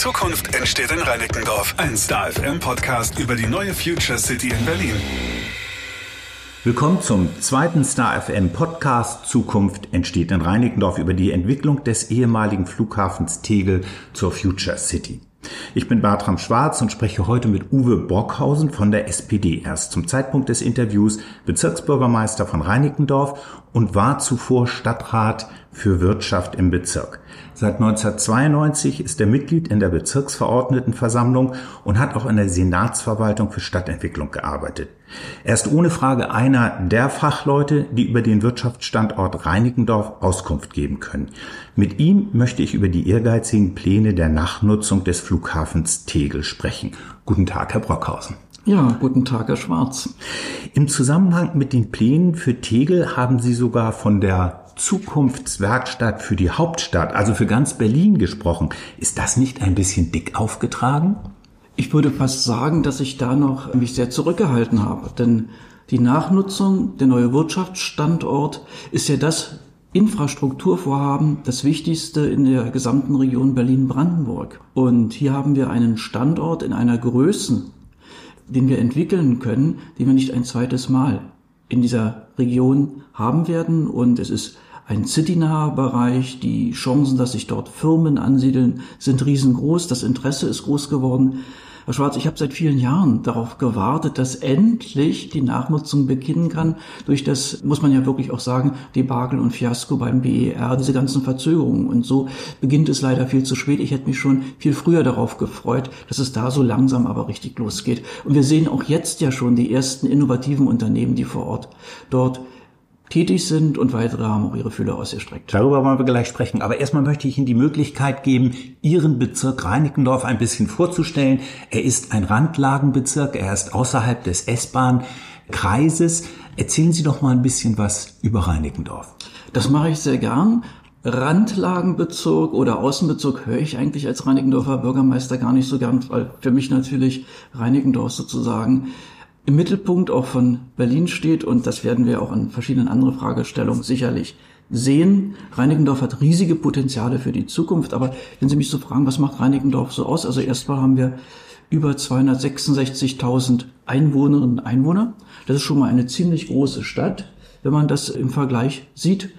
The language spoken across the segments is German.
Zukunft entsteht in Reinickendorf. Ein Star FM Podcast über die neue Future City in Berlin. Willkommen zum zweiten Star FM Podcast Zukunft entsteht in Reinickendorf über die Entwicklung des ehemaligen Flughafens Tegel zur Future City. Ich bin Bartram Schwarz und spreche heute mit Uwe Brockhausen von der SPD. Er ist zum Zeitpunkt des Interviews Bezirksbürgermeister von Reinickendorf und war zuvor Stadtrat für Wirtschaft im Bezirk. Seit 1992 ist er Mitglied in der Bezirksverordnetenversammlung und hat auch in der Senatsverwaltung für Stadtentwicklung gearbeitet. Er ist ohne Frage einer der Fachleute, die über den Wirtschaftsstandort Reinickendorf Auskunft geben können. Mit ihm möchte ich über die ehrgeizigen Pläne der Nachnutzung des Flughafens Tegel sprechen. Guten Tag, Herr Brockhausen. Ja, guten Tag, Herr Schwarz. Im Zusammenhang mit den Plänen für Tegel haben Sie sogar von der Zukunftswerkstatt für die Hauptstadt, also für ganz Berlin gesprochen. Ist das nicht ein bisschen dick aufgetragen? Ich würde fast sagen, dass ich da noch mich sehr zurückgehalten habe, denn die Nachnutzung, der neue Wirtschaftsstandort ist ja das Infrastrukturvorhaben, das wichtigste in der gesamten Region Berlin-Brandenburg. Und hier haben wir einen Standort in einer Größe, den wir entwickeln können, den wir nicht ein zweites Mal in dieser Region haben werden. Und es ist ein citynaher Bereich. Die Chancen, dass sich dort Firmen ansiedeln, sind riesengroß. Das Interesse ist groß geworden. Herr Schwarz, ich habe seit vielen Jahren darauf gewartet, dass endlich die Nachnutzung beginnen kann. Durch das, muss man ja wirklich auch sagen, Debakel und Fiasko beim BER, diese ganzen Verzögerungen. Und so beginnt es leider viel zu spät. Ich hätte mich schon viel früher darauf gefreut, dass es da so langsam aber richtig losgeht. Und wir sehen auch jetzt ja schon die ersten innovativen Unternehmen, die vor Ort dort tätig sind und weitere haben auch ihre Fühler ausgestreckt. Darüber wollen wir gleich sprechen. Aber erstmal möchte ich Ihnen die Möglichkeit geben, Ihren Bezirk Reinickendorf ein bisschen vorzustellen. Er ist ein Randlagenbezirk, er ist außerhalb des S-Bahn-Kreises. Erzählen Sie doch mal ein bisschen was über Reinickendorf. Das mache ich sehr gern. Randlagenbezirk oder Außenbezirk höre ich eigentlich als Reinickendorfer Bürgermeister gar nicht so gern, weil für mich natürlich Reinickendorf sozusagen im Mittelpunkt auch von Berlin steht und das werden wir auch an verschiedenen anderen Fragestellungen sicherlich sehen. Reinickendorf hat riesige Potenziale für die Zukunft, aber wenn Sie mich so fragen, was macht Reinickendorf so aus? Also erstmal haben wir über 266.000 Einwohnerinnen und Einwohner. Das ist schon mal eine ziemlich große Stadt, wenn man das im Vergleich sieht.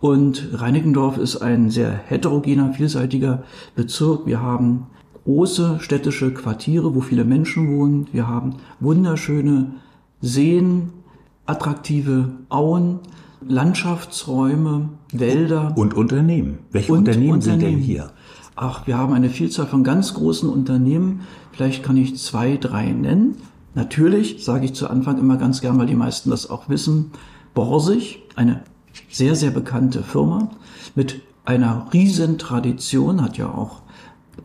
Und Reinickendorf ist ein sehr heterogener, vielseitiger Bezirk. Wir haben große städtische Quartiere, wo viele Menschen wohnen. Wir haben wunderschöne Seen, attraktive Auen, Landschaftsräume, Wälder. Und Unternehmen. Welche und Unternehmen, Unternehmen sind denn hier? Ach, wir haben eine Vielzahl von ganz großen Unternehmen. Vielleicht kann ich zwei, drei nennen. Natürlich sage ich zu Anfang immer ganz gern, weil die meisten das auch wissen, Borsig, eine sehr, sehr bekannte Firma mit einer riesen Tradition, hat ja auch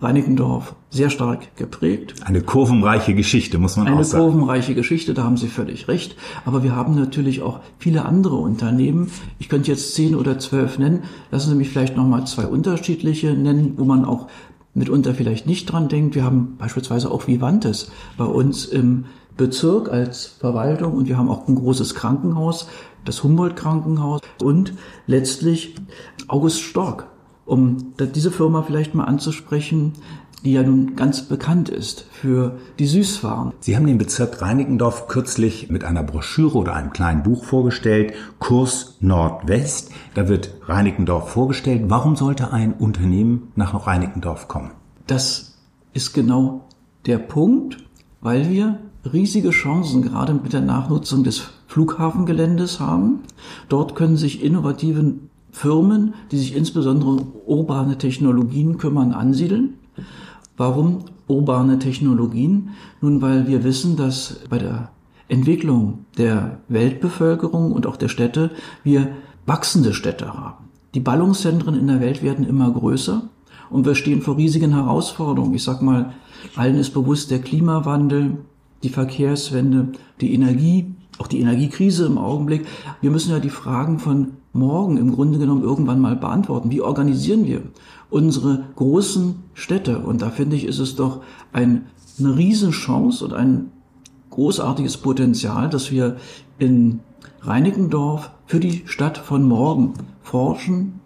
Reinickendorf sehr stark geprägt. Eine kurvenreiche Geschichte, muss man Eine auch sagen. Eine kurvenreiche Geschichte, da haben Sie völlig recht. Aber wir haben natürlich auch viele andere Unternehmen. Ich könnte jetzt zehn oder zwölf nennen. Lassen Sie mich vielleicht nochmal zwei unterschiedliche nennen, wo man auch mitunter vielleicht nicht dran denkt. Wir haben beispielsweise auch Vivantes bei uns im Bezirk als Verwaltung und wir haben auch ein großes Krankenhaus, das Humboldt-Krankenhaus und letztlich August Stork um diese Firma vielleicht mal anzusprechen, die ja nun ganz bekannt ist für die Süßwaren. Sie haben den Bezirk Reinickendorf kürzlich mit einer Broschüre oder einem kleinen Buch vorgestellt, Kurs Nordwest. Da wird Reinickendorf vorgestellt. Warum sollte ein Unternehmen nach Reinickendorf kommen? Das ist genau der Punkt, weil wir riesige Chancen gerade mit der Nachnutzung des Flughafengeländes haben. Dort können sich innovative Firmen, die sich insbesondere um urbane Technologien kümmern, ansiedeln. Warum urbane Technologien? Nun, weil wir wissen, dass bei der Entwicklung der Weltbevölkerung und auch der Städte wir wachsende Städte haben. Die Ballungszentren in der Welt werden immer größer und wir stehen vor riesigen Herausforderungen. Ich sag mal, allen ist bewusst der Klimawandel, die Verkehrswende, die Energie, auch die Energiekrise im Augenblick. Wir müssen ja die Fragen von morgen im Grunde genommen irgendwann mal beantworten. Wie organisieren wir unsere großen Städte? Und da finde ich, ist es doch ein, eine Riesenchance und ein großartiges Potenzial, dass wir in Reinickendorf für die Stadt von morgen forschen,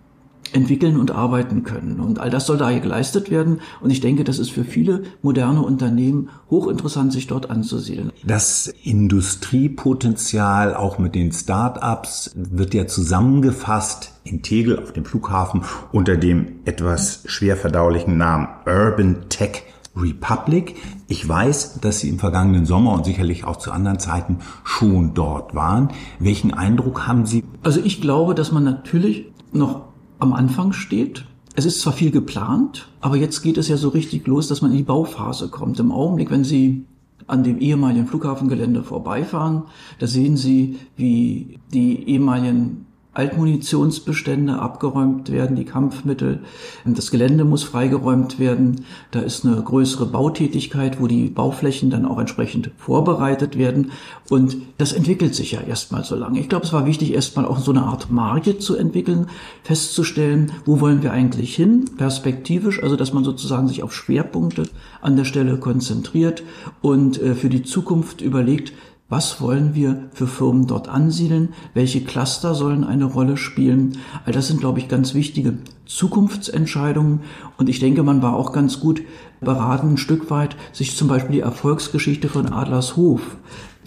entwickeln und arbeiten können. Und all das soll da hier geleistet werden. Und ich denke, das ist für viele moderne Unternehmen hochinteressant, sich dort anzusiedeln. Das Industriepotenzial auch mit den Start-ups wird ja zusammengefasst in Tegel auf dem Flughafen unter dem etwas schwer verdaulichen Namen Urban Tech Republic. Ich weiß, dass Sie im vergangenen Sommer und sicherlich auch zu anderen Zeiten schon dort waren. Welchen Eindruck haben Sie? Also ich glaube, dass man natürlich noch am Anfang steht. Es ist zwar viel geplant, aber jetzt geht es ja so richtig los, dass man in die Bauphase kommt. Im Augenblick, wenn Sie an dem ehemaligen Flughafengelände vorbeifahren, da sehen Sie, wie die ehemaligen Altmunitionsbestände abgeräumt werden, die Kampfmittel. Das Gelände muss freigeräumt werden. Da ist eine größere Bautätigkeit, wo die Bauflächen dann auch entsprechend vorbereitet werden. Und das entwickelt sich ja erstmal so lange. Ich glaube, es war wichtig, erstmal auch so eine Art Marke zu entwickeln, festzustellen, wo wollen wir eigentlich hin, perspektivisch, also dass man sozusagen sich auf Schwerpunkte an der Stelle konzentriert und äh, für die Zukunft überlegt, was wollen wir für Firmen dort ansiedeln? Welche Cluster sollen eine Rolle spielen? All das sind, glaube ich, ganz wichtige Zukunftsentscheidungen. Und ich denke, man war auch ganz gut beraten, ein Stück weit, sich zum Beispiel die Erfolgsgeschichte von Adlershof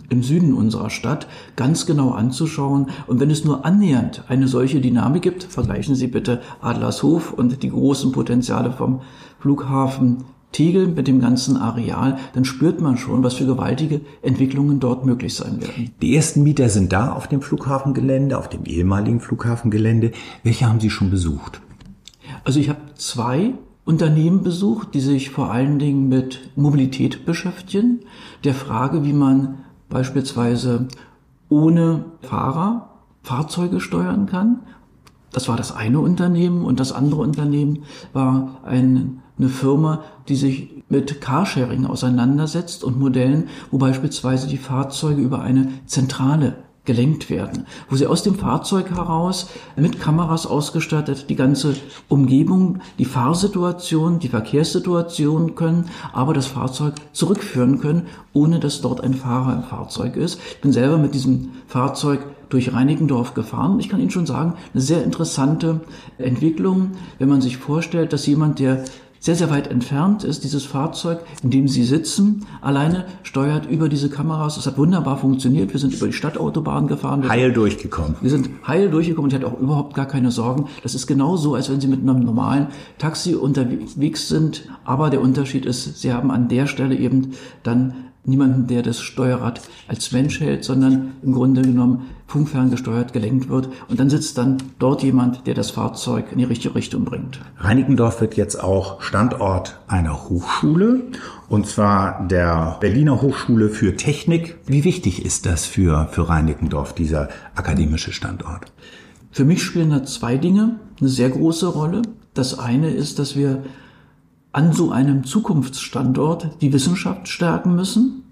im Süden unserer Stadt ganz genau anzuschauen. Und wenn es nur annähernd eine solche Dynamik gibt, vergleichen Sie bitte Adlershof und die großen Potenziale vom Flughafen Tegel mit dem ganzen Areal, dann spürt man schon, was für gewaltige Entwicklungen dort möglich sein werden. Die ersten Mieter sind da auf dem Flughafengelände, auf dem ehemaligen Flughafengelände. Welche haben Sie schon besucht? Also ich habe zwei Unternehmen besucht, die sich vor allen Dingen mit Mobilität beschäftigen, der Frage, wie man beispielsweise ohne Fahrer Fahrzeuge steuern kann. Das war das eine Unternehmen und das andere Unternehmen war ein eine Firma, die sich mit Carsharing auseinandersetzt und Modellen, wo beispielsweise die Fahrzeuge über eine Zentrale gelenkt werden, wo sie aus dem Fahrzeug heraus mit Kameras ausgestattet die ganze Umgebung, die Fahrsituation, die Verkehrssituation können, aber das Fahrzeug zurückführen können, ohne dass dort ein Fahrer im Fahrzeug ist. Ich bin selber mit diesem Fahrzeug durch Reinickendorf gefahren. Ich kann Ihnen schon sagen, eine sehr interessante Entwicklung, wenn man sich vorstellt, dass jemand, der sehr, sehr weit entfernt ist, dieses Fahrzeug, in dem Sie sitzen, alleine steuert über diese Kameras. Es hat wunderbar funktioniert. Wir sind über die Stadtautobahn gefahren. Wir heil durchgekommen. Wir sind heil durchgekommen und ich hatte auch überhaupt gar keine Sorgen. Das ist genau so, als wenn Sie mit einem normalen Taxi unterwegs sind. Aber der Unterschied ist, Sie haben an der Stelle eben dann niemanden, der das Steuerrad als Mensch hält, sondern im Grunde genommen funkferngesteuert gelenkt wird. Und dann sitzt dann dort jemand, der das Fahrzeug in die richtige Richtung bringt. Reinickendorf wird jetzt auch Standort einer Hochschule, und zwar der Berliner Hochschule für Technik. Wie wichtig ist das für, für Reinickendorf, dieser akademische Standort? Für mich spielen da zwei Dinge eine sehr große Rolle. Das eine ist, dass wir an so einem Zukunftsstandort die Wissenschaft stärken müssen.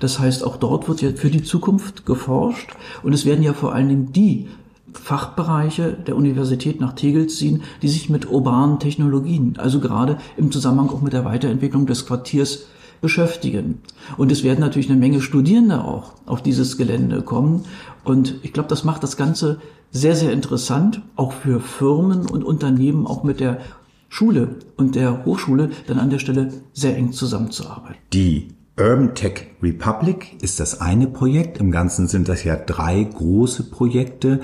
Das heißt, auch dort wird ja für die Zukunft geforscht und es werden ja vor allen Dingen die Fachbereiche der Universität nach Tegel ziehen, die sich mit urbanen Technologien, also gerade im Zusammenhang auch mit der Weiterentwicklung des Quartiers beschäftigen. Und es werden natürlich eine Menge Studierende auch auf dieses Gelände kommen. Und ich glaube, das macht das Ganze sehr, sehr interessant, auch für Firmen und Unternehmen, auch mit der Schule und der Hochschule dann an der Stelle sehr eng zusammenzuarbeiten. Die Urban Tech Republic ist das eine Projekt. Im Ganzen sind das ja drei große Projekte,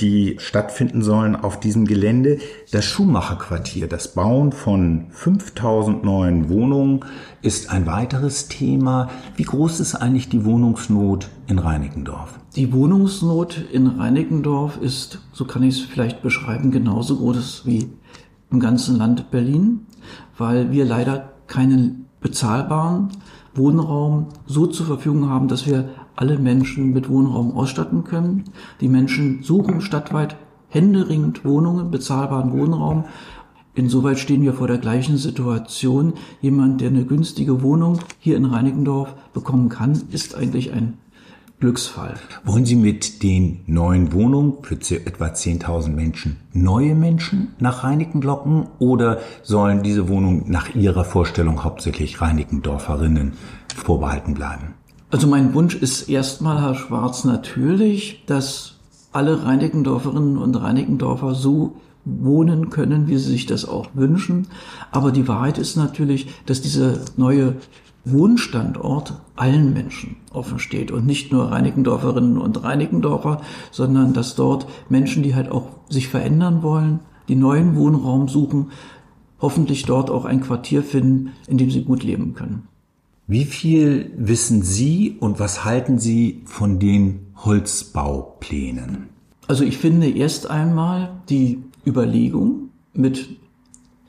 die stattfinden sollen auf diesem Gelände. Das Schuhmacherquartier, das Bauen von 5000 neuen Wohnungen ist ein weiteres Thema. Wie groß ist eigentlich die Wohnungsnot in Reinickendorf? Die Wohnungsnot in Reinickendorf ist, so kann ich es vielleicht beschreiben, genauso groß wie im ganzen Land Berlin, weil wir leider keinen bezahlbaren Wohnraum so zur Verfügung haben, dass wir alle Menschen mit Wohnraum ausstatten können. Die Menschen suchen stadtweit händeringend Wohnungen, bezahlbaren Wohnraum. Insoweit stehen wir vor der gleichen Situation. Jemand, der eine günstige Wohnung hier in Reinickendorf bekommen kann, ist eigentlich ein Glücksfall. Wollen Sie mit den neuen Wohnungen für etwa 10.000 Menschen neue Menschen nach Reinicken locken oder sollen diese Wohnungen nach Ihrer Vorstellung hauptsächlich Reinickendorferinnen vorbehalten bleiben? Also mein Wunsch ist erstmal, Herr Schwarz, natürlich, dass alle Reinickendorferinnen und Reinickendorfer so wohnen können, wie sie sich das auch wünschen. Aber die Wahrheit ist natürlich, dass dieser neue Wohnstandort allen Menschen offen steht und nicht nur Reinickendorferinnen und Reinickendorfer, sondern dass dort Menschen, die halt auch sich verändern wollen, die neuen Wohnraum suchen, hoffentlich dort auch ein Quartier finden, in dem sie gut leben können. Wie viel wissen Sie und was halten Sie von den Holzbauplänen? Also ich finde erst einmal die Überlegung mit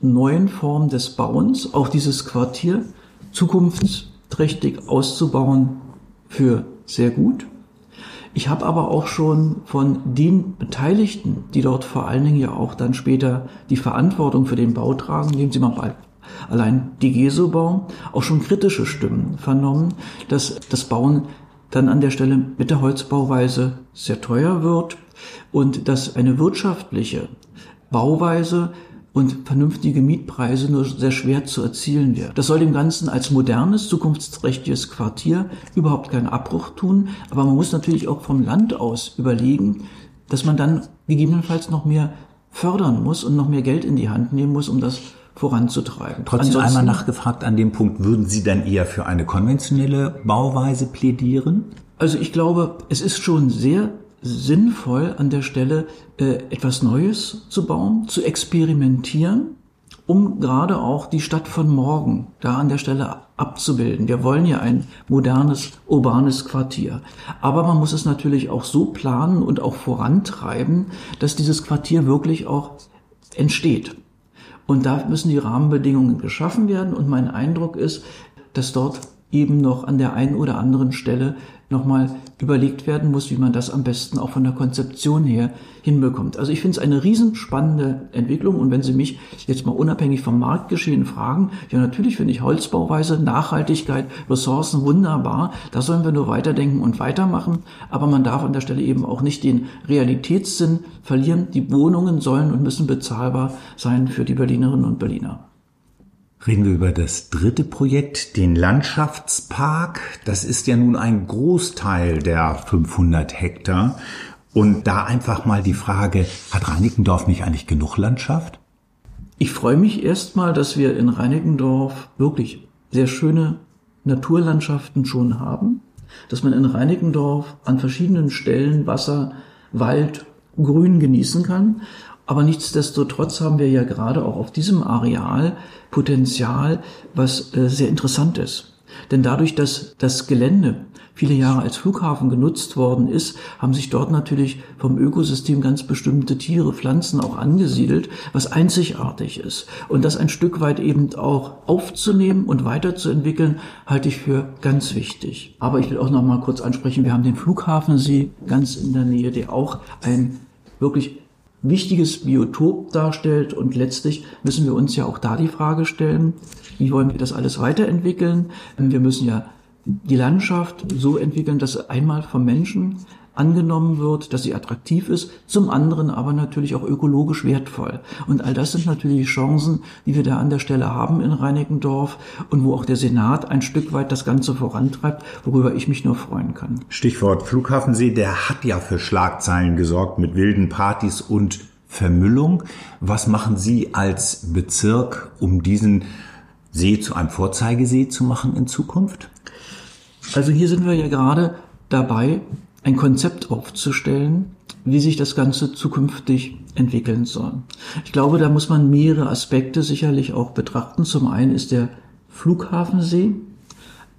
neuen Formen des Bauens, auch dieses Quartier zukunftsträchtig auszubauen, für sehr gut. Ich habe aber auch schon von den Beteiligten, die dort vor allen Dingen ja auch dann später die Verantwortung für den Bau tragen, nehmen Sie mal allein die Gesobau, auch schon kritische Stimmen vernommen, dass das Bauen dann an der Stelle mit der Holzbauweise sehr teuer wird und dass eine wirtschaftliche Bauweise und vernünftige Mietpreise nur sehr schwer zu erzielen wäre. Das soll dem Ganzen als modernes, zukunftsträchtiges Quartier überhaupt keinen Abbruch tun, aber man muss natürlich auch vom Land aus überlegen, dass man dann gegebenenfalls noch mehr fördern muss und noch mehr Geld in die Hand nehmen muss, um das voranzutreiben. Trotzdem Ansonsten, einmal nachgefragt an dem Punkt, würden Sie dann eher für eine konventionelle Bauweise plädieren? Also ich glaube, es ist schon sehr sinnvoll an der Stelle äh, etwas Neues zu bauen, zu experimentieren, um gerade auch die Stadt von morgen da an der Stelle abzubilden. Wir wollen ja ein modernes, urbanes Quartier. Aber man muss es natürlich auch so planen und auch vorantreiben, dass dieses Quartier wirklich auch entsteht. Und da müssen die Rahmenbedingungen geschaffen werden. Und mein Eindruck ist, dass dort eben noch an der einen oder anderen Stelle nochmal überlegt werden muss, wie man das am besten auch von der Konzeption her hinbekommt. Also ich finde es eine riesenspannende Entwicklung und wenn Sie mich jetzt mal unabhängig vom Marktgeschehen fragen, ja natürlich finde ich Holzbauweise, Nachhaltigkeit, Ressourcen wunderbar, da sollen wir nur weiterdenken und weitermachen, aber man darf an der Stelle eben auch nicht den Realitätssinn verlieren. Die Wohnungen sollen und müssen bezahlbar sein für die Berlinerinnen und Berliner. Reden wir über das dritte Projekt, den Landschaftspark. Das ist ja nun ein Großteil der 500 Hektar. Und da einfach mal die Frage, hat Reinickendorf nicht eigentlich genug Landschaft? Ich freue mich erstmal, dass wir in Reinickendorf wirklich sehr schöne Naturlandschaften schon haben, dass man in Reinickendorf an verschiedenen Stellen Wasser, Wald, Grün genießen kann. Aber nichtsdestotrotz haben wir ja gerade auch auf diesem Areal Potenzial, was äh, sehr interessant ist. Denn dadurch, dass das Gelände viele Jahre als Flughafen genutzt worden ist, haben sich dort natürlich vom Ökosystem ganz bestimmte Tiere, Pflanzen auch angesiedelt, was einzigartig ist. Und das ein Stück weit eben auch aufzunehmen und weiterzuentwickeln, halte ich für ganz wichtig. Aber ich will auch noch mal kurz ansprechen, wir haben den Flughafensee ganz in der Nähe, der auch ein wirklich wichtiges Biotop darstellt. Und letztlich müssen wir uns ja auch da die Frage stellen, wie wollen wir das alles weiterentwickeln? Wir müssen ja die Landschaft so entwickeln, dass einmal vom Menschen angenommen wird, dass sie attraktiv ist, zum anderen aber natürlich auch ökologisch wertvoll. Und all das sind natürlich Chancen, die wir da an der Stelle haben in Reinickendorf und wo auch der Senat ein Stück weit das Ganze vorantreibt, worüber ich mich nur freuen kann. Stichwort Flughafensee, der hat ja für Schlagzeilen gesorgt mit wilden Partys und Vermüllung. Was machen Sie als Bezirk, um diesen See zu einem Vorzeigesee zu machen in Zukunft? Also hier sind wir ja gerade dabei, ein Konzept aufzustellen, wie sich das Ganze zukünftig entwickeln soll. Ich glaube, da muss man mehrere Aspekte sicherlich auch betrachten. Zum einen ist der Flughafensee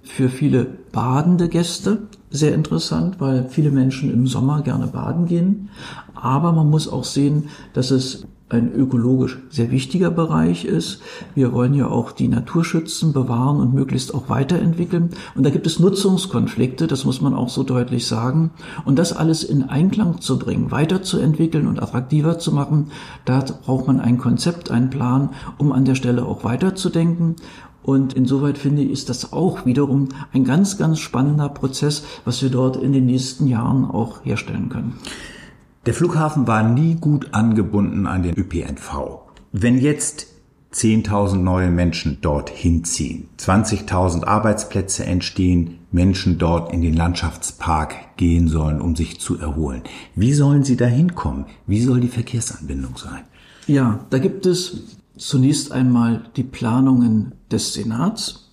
für viele badende Gäste sehr interessant, weil viele Menschen im Sommer gerne baden gehen. Aber man muss auch sehen, dass es ein ökologisch sehr wichtiger Bereich ist. Wir wollen ja auch die Natur schützen, bewahren und möglichst auch weiterentwickeln. Und da gibt es Nutzungskonflikte, das muss man auch so deutlich sagen. Und das alles in Einklang zu bringen, weiterzuentwickeln und attraktiver zu machen, da braucht man ein Konzept, einen Plan, um an der Stelle auch weiterzudenken. Und insoweit finde ich, ist das auch wiederum ein ganz, ganz spannender Prozess, was wir dort in den nächsten Jahren auch herstellen können. Der Flughafen war nie gut angebunden an den ÖPNV. Wenn jetzt 10.000 neue Menschen dort hinziehen, 20.000 Arbeitsplätze entstehen, Menschen dort in den Landschaftspark gehen sollen, um sich zu erholen. Wie sollen sie da hinkommen? Wie soll die Verkehrsanbindung sein? Ja, da gibt es zunächst einmal die Planungen des Senats.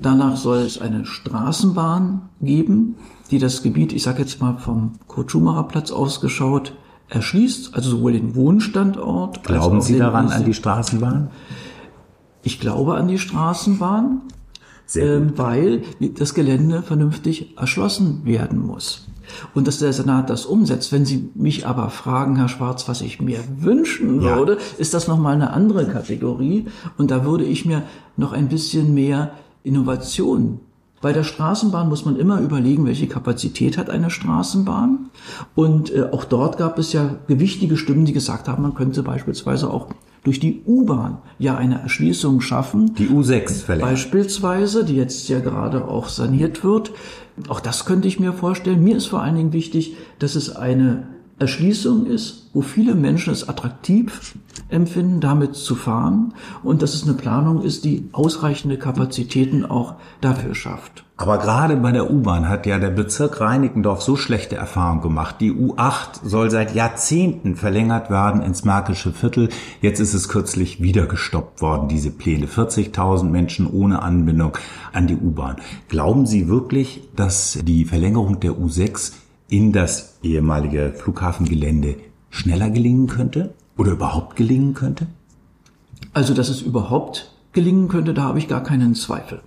Danach soll es eine Straßenbahn geben, die das Gebiet, ich sage jetzt mal vom Kurt-Schumacher-Platz ausgeschaut, erschließt, also sowohl den Wohnstandort. Glauben Sie daran an die Straßenbahn? Ich glaube an die Straßenbahn, ähm, weil das Gelände vernünftig erschlossen werden muss. Und dass der Senat das umsetzt. Wenn Sie mich aber fragen, Herr Schwarz, was ich mir wünschen ja. würde, ist das nochmal eine andere Kategorie. Und da würde ich mir noch ein bisschen mehr Innovation bei der Straßenbahn muss man immer überlegen, welche Kapazität hat eine Straßenbahn. Und äh, auch dort gab es ja gewichtige Stimmen, die gesagt haben, man könnte beispielsweise auch durch die U-Bahn ja eine Erschließung schaffen. Die U6 verlängert. Beispielsweise, die jetzt ja gerade auch saniert wird. Auch das könnte ich mir vorstellen. Mir ist vor allen Dingen wichtig, dass es eine Erschließung ist, wo viele Menschen es attraktiv empfinden, damit zu fahren und dass es eine Planung ist, die ausreichende Kapazitäten auch dafür schafft. Aber gerade bei der U-Bahn hat ja der Bezirk Reinickendorf so schlechte Erfahrungen gemacht. Die U8 soll seit Jahrzehnten verlängert werden ins Märkische Viertel. Jetzt ist es kürzlich wieder gestoppt worden, diese Pläne. 40.000 Menschen ohne Anbindung an die U-Bahn. Glauben Sie wirklich, dass die Verlängerung der U6 in das ehemalige Flughafengelände schneller gelingen könnte oder überhaupt gelingen könnte? Also, dass es überhaupt gelingen könnte, da habe ich gar keinen Zweifel.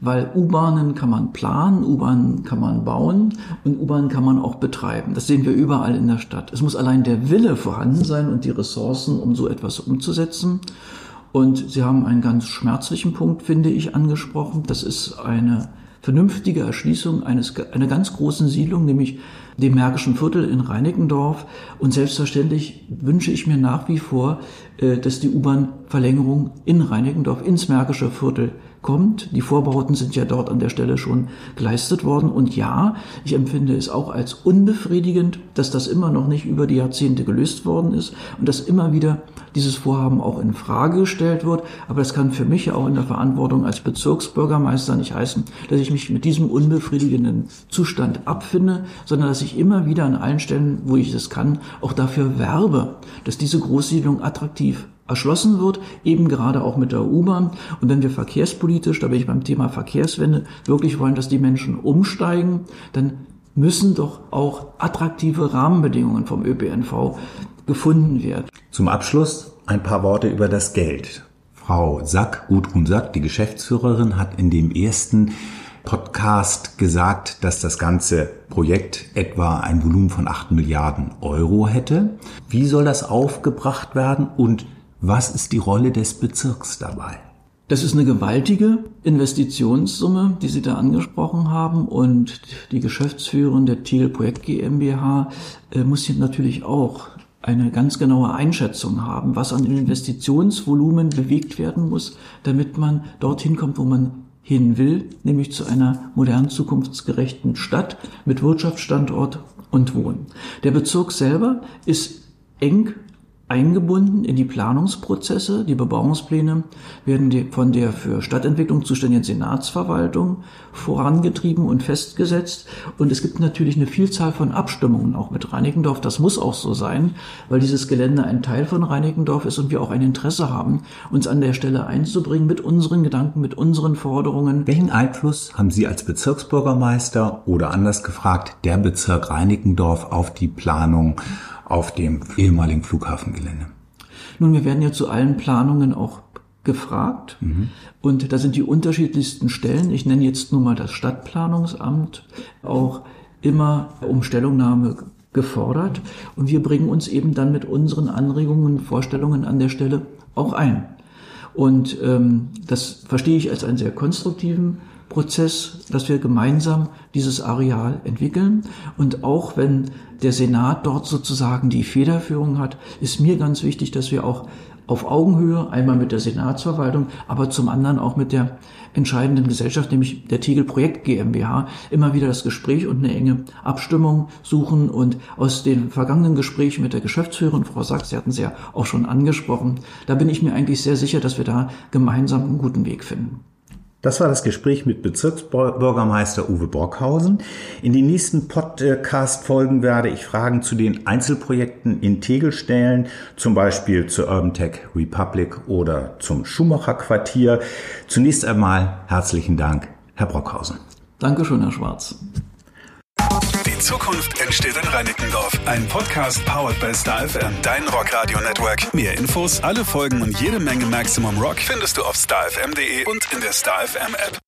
Weil U-Bahnen kann man planen, U-Bahnen kann man bauen und U-Bahnen kann man auch betreiben. Das sehen wir überall in der Stadt. Es muss allein der Wille vorhanden sein und die Ressourcen, um so etwas umzusetzen. Und Sie haben einen ganz schmerzlichen Punkt, finde ich, angesprochen. Das ist eine vernünftige Erschließung eines, einer ganz großen Siedlung, nämlich dem Märkischen Viertel in Reinickendorf. Und selbstverständlich wünsche ich mir nach wie vor, äh, dass die U-Bahn-Verlängerung in Reinickendorf ins Märkische Viertel kommt. Die Vorbauten sind ja dort an der Stelle schon geleistet worden. Und ja, ich empfinde es auch als unbefriedigend, dass das immer noch nicht über die Jahrzehnte gelöst worden ist und dass immer wieder dieses Vorhaben auch in Frage gestellt wird. Aber das kann für mich auch in der Verantwortung als Bezirksbürgermeister nicht heißen, dass ich mich mit diesem unbefriedigenden Zustand abfinde, sondern dass ich immer wieder an allen Stellen, wo ich es kann, auch dafür werbe, dass diese Großsiedlung attraktiv erschlossen wird, eben gerade auch mit der U-Bahn. Und wenn wir verkehrspolitisch, da bin ich beim Thema Verkehrswende, wirklich wollen, dass die Menschen umsteigen, dann müssen doch auch attraktive Rahmenbedingungen vom ÖPNV gefunden werden. Zum Abschluss ein paar Worte über das Geld. Frau Sack, Gudrun Sack, die Geschäftsführerin, hat in dem ersten Podcast gesagt, dass das ganze Projekt etwa ein Volumen von 8 Milliarden Euro hätte. Wie soll das aufgebracht werden und was ist die Rolle des Bezirks dabei? Das ist eine gewaltige Investitionssumme, die Sie da angesprochen haben. Und die Geschäftsführerin der Thiel Projekt GmbH äh, muss hier natürlich auch eine ganz genaue Einschätzung haben, was an Investitionsvolumen bewegt werden muss, damit man dorthin kommt, wo man hin will, nämlich zu einer modernen, zukunftsgerechten Stadt mit Wirtschaftsstandort und Wohnen. Der Bezirk selber ist eng eingebunden in die Planungsprozesse. Die Bebauungspläne werden von der für Stadtentwicklung zuständigen Senatsverwaltung vorangetrieben und festgesetzt. Und es gibt natürlich eine Vielzahl von Abstimmungen auch mit Reinickendorf. Das muss auch so sein, weil dieses Gelände ein Teil von Reinickendorf ist und wir auch ein Interesse haben, uns an der Stelle einzubringen mit unseren Gedanken, mit unseren Forderungen. Welchen Einfluss haben Sie als Bezirksbürgermeister oder anders gefragt der Bezirk Reinickendorf auf die Planung auf dem ehemaligen Flughafengelände? Nun, wir werden ja zu allen Planungen auch gefragt. Mhm. Und da sind die unterschiedlichsten Stellen. Ich nenne jetzt nur mal das Stadtplanungsamt auch immer um Stellungnahme gefordert. Und wir bringen uns eben dann mit unseren Anregungen, Vorstellungen an der Stelle auch ein. Und ähm, das verstehe ich als einen sehr konstruktiven Prozess, dass wir gemeinsam dieses Areal entwickeln. Und auch wenn der Senat dort sozusagen die Federführung hat, ist mir ganz wichtig, dass wir auch auf Augenhöhe, einmal mit der Senatsverwaltung, aber zum anderen auch mit der entscheidenden Gesellschaft, nämlich der Tegel Projekt GmbH, immer wieder das Gespräch und eine enge Abstimmung suchen. Und aus den vergangenen Gesprächen mit der Geschäftsführerin, Frau Sachs, Sie hatten sie ja auch schon angesprochen, da bin ich mir eigentlich sehr sicher, dass wir da gemeinsam einen guten Weg finden. Das war das Gespräch mit Bezirksbürgermeister Uwe Brockhausen. In den nächsten Podcast-Folgen werde ich Fragen zu den Einzelprojekten in Tegel stellen, zum Beispiel zur Urban Tech Republic oder zum Schumacher Quartier. Zunächst einmal herzlichen Dank, Herr Brockhausen. Dankeschön, Herr Schwarz. Zukunft entsteht in Reinickendorf. Ein Podcast powered by Star FM, dein Rockradio Network. Mehr Infos, alle Folgen und jede Menge Maximum Rock findest du auf starfm.de und in der Star FM App.